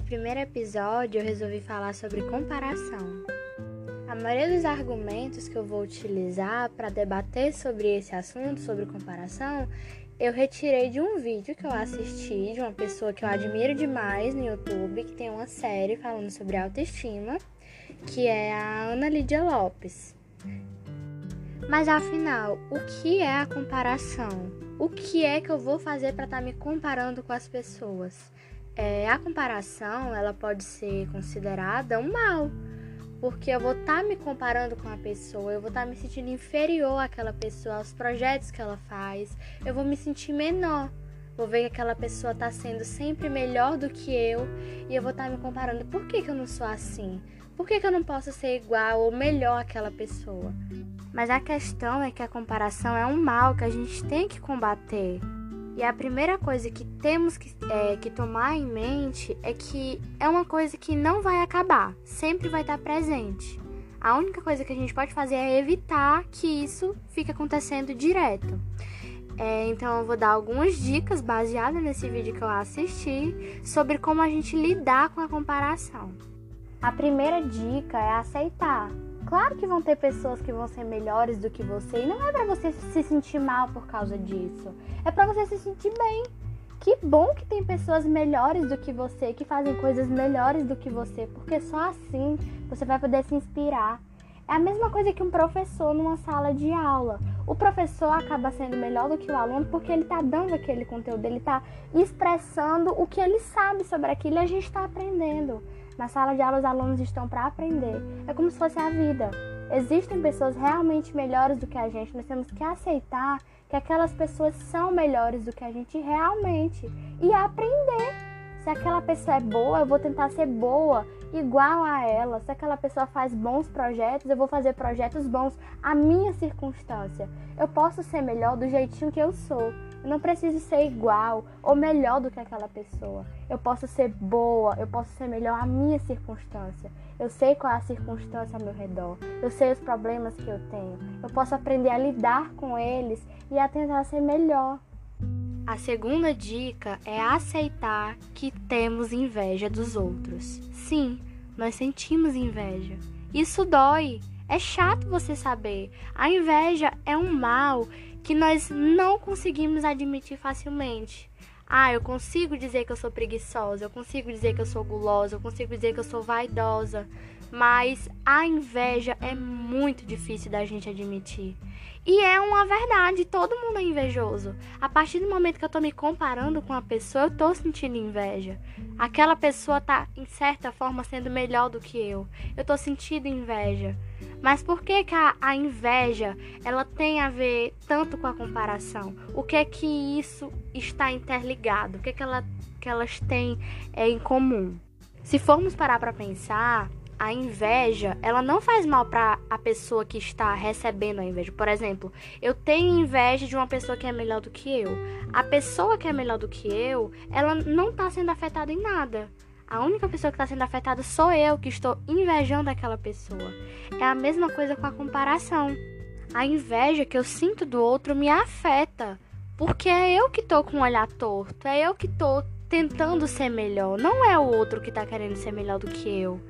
nesse primeiro episódio eu resolvi falar sobre comparação. A maioria dos argumentos que eu vou utilizar para debater sobre esse assunto, sobre comparação, eu retirei de um vídeo que eu assisti de uma pessoa que eu admiro demais no YouTube, que tem uma série falando sobre autoestima, que é a Ana Lídia Lopes. Mas afinal, o que é a comparação? O que é que eu vou fazer para estar tá me comparando com as pessoas? É, a comparação ela pode ser considerada um mal porque eu vou estar tá me comparando com a pessoa, eu vou estar tá me sentindo inferior àquela pessoa, aos projetos que ela faz, eu vou me sentir menor. Vou ver que aquela pessoa está sendo sempre melhor do que eu e eu vou estar tá me comparando. Por que, que eu não sou assim? Por que, que eu não posso ser igual ou melhor àquela pessoa? Mas a questão é que a comparação é um mal que a gente tem que combater. E a primeira coisa que temos que, é, que tomar em mente é que é uma coisa que não vai acabar, sempre vai estar presente. A única coisa que a gente pode fazer é evitar que isso fique acontecendo direto. É, então eu vou dar algumas dicas baseadas nesse vídeo que eu assisti sobre como a gente lidar com a comparação. A primeira dica é aceitar. Claro que vão ter pessoas que vão ser melhores do que você e não é para você se sentir mal por causa disso. É para você se sentir bem. Que bom que tem pessoas melhores do que você, que fazem coisas melhores do que você, porque só assim você vai poder se inspirar. É a mesma coisa que um professor numa sala de aula. O professor acaba sendo melhor do que o aluno porque ele está dando aquele conteúdo, ele está expressando o que ele sabe sobre aquilo e a gente está aprendendo. Na sala de aula, os alunos estão para aprender. É como se fosse a vida. Existem pessoas realmente melhores do que a gente. Nós temos que aceitar que aquelas pessoas são melhores do que a gente realmente e aprender. Se aquela pessoa é boa, eu vou tentar ser boa igual a ela. Se aquela pessoa faz bons projetos, eu vou fazer projetos bons à minha circunstância. Eu posso ser melhor do jeitinho que eu sou. Eu não preciso ser igual ou melhor do que aquela pessoa. Eu posso ser boa, eu posso ser melhor à minha circunstância. Eu sei qual é a circunstância ao meu redor. Eu sei os problemas que eu tenho. Eu posso aprender a lidar com eles e a tentar ser melhor. A segunda dica é aceitar que temos inveja dos outros. Sim, nós sentimos inveja. Isso dói. É chato você saber. A inveja é um mal que nós não conseguimos admitir facilmente. Ah, eu consigo dizer que eu sou preguiçosa, eu consigo dizer que eu sou gulosa, eu consigo dizer que eu sou vaidosa, mas a inveja é muito difícil da gente admitir. E é uma verdade, todo mundo é invejoso. A partir do momento que eu tô me comparando com a pessoa, eu tô sentindo inveja. Aquela pessoa tá, em certa forma, sendo melhor do que eu. Eu tô sentindo inveja. Mas por que, que a, a inveja ela tem a ver tanto com a comparação? O que é que isso está interligado? O que é que, ela, que elas têm é, em comum? Se formos parar para pensar, a inveja, ela não faz mal para a pessoa que está recebendo a inveja. Por exemplo, eu tenho inveja de uma pessoa que é melhor do que eu. A pessoa que é melhor do que eu, ela não está sendo afetada em nada. A única pessoa que está sendo afetada sou eu, que estou invejando aquela pessoa. É a mesma coisa com a comparação. A inveja que eu sinto do outro me afeta, porque é eu que estou com o olhar torto, é eu que estou tentando ser melhor, não é o outro que está querendo ser melhor do que eu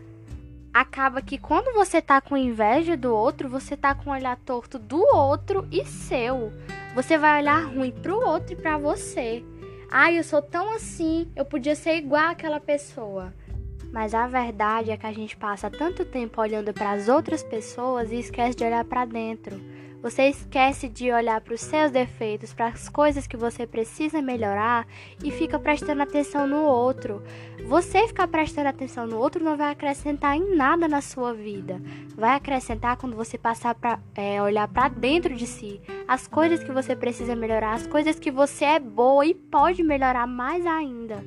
acaba que quando você tá com inveja do outro, você tá com o olhar torto do outro e seu. Você vai olhar ruim pro outro e para você. Ai, eu sou tão assim, eu podia ser igual àquela pessoa. Mas a verdade é que a gente passa tanto tempo olhando para as outras pessoas e esquece de olhar para dentro. Você esquece de olhar para os seus defeitos, para as coisas que você precisa melhorar e fica prestando atenção no outro. Você ficar prestando atenção no outro não vai acrescentar em nada na sua vida. Vai acrescentar quando você passar para é, olhar para dentro de si, as coisas que você precisa melhorar, as coisas que você é boa e pode melhorar mais ainda.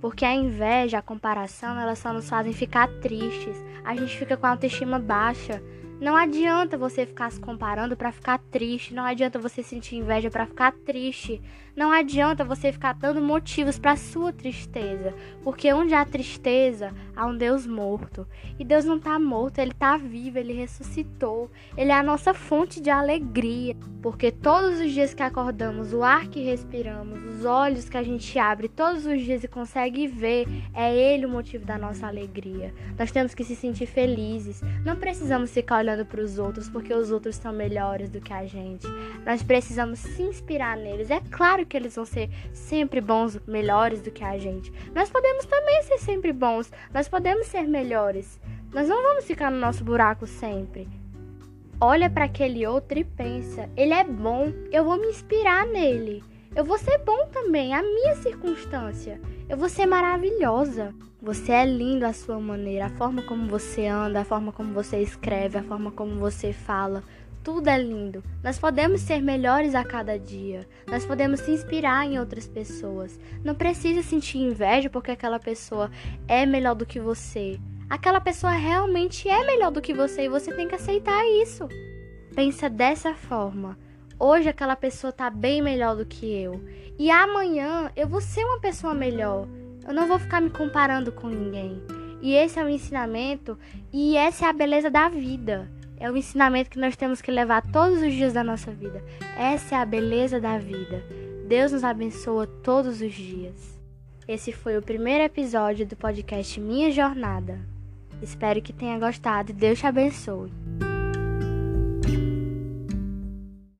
Porque a inveja, a comparação, elas só nos fazem ficar tristes. A gente fica com a autoestima baixa Não adianta você ficar se comparando para ficar triste, não adianta você sentir inveja para ficar triste. Não adianta você ficar dando motivos para sua tristeza, porque onde há tristeza, há um Deus morto. E Deus não está morto, ele está vivo, ele ressuscitou. Ele é a nossa fonte de alegria, porque todos os dias que acordamos, o ar que respiramos, os olhos que a gente abre todos os dias e consegue ver, é ele o motivo da nossa alegria. Nós temos que se sentir felizes. Não precisamos ficar olhando para os outros porque os outros são melhores do que a gente. Nós precisamos se inspirar neles. É claro que eles vão ser sempre bons, melhores do que a gente. Nós podemos também ser sempre bons, nós podemos ser melhores. Nós não vamos ficar no nosso buraco sempre. Olha para aquele outro e pensa: ele é bom, eu vou me inspirar nele. Eu vou ser bom também, a minha circunstância. Eu vou ser maravilhosa. Você é lindo à sua maneira, a forma como você anda, a forma como você escreve, a forma como você fala. Tudo é lindo. Nós podemos ser melhores a cada dia. Nós podemos se inspirar em outras pessoas. Não precisa sentir inveja porque aquela pessoa é melhor do que você. Aquela pessoa realmente é melhor do que você e você tem que aceitar isso. Pensa dessa forma. Hoje aquela pessoa está bem melhor do que eu. E amanhã eu vou ser uma pessoa melhor. Eu não vou ficar me comparando com ninguém. E esse é o ensinamento e essa é a beleza da vida. É o ensinamento que nós temos que levar todos os dias da nossa vida. Essa é a beleza da vida. Deus nos abençoa todos os dias. Esse foi o primeiro episódio do podcast Minha Jornada. Espero que tenha gostado e Deus te abençoe.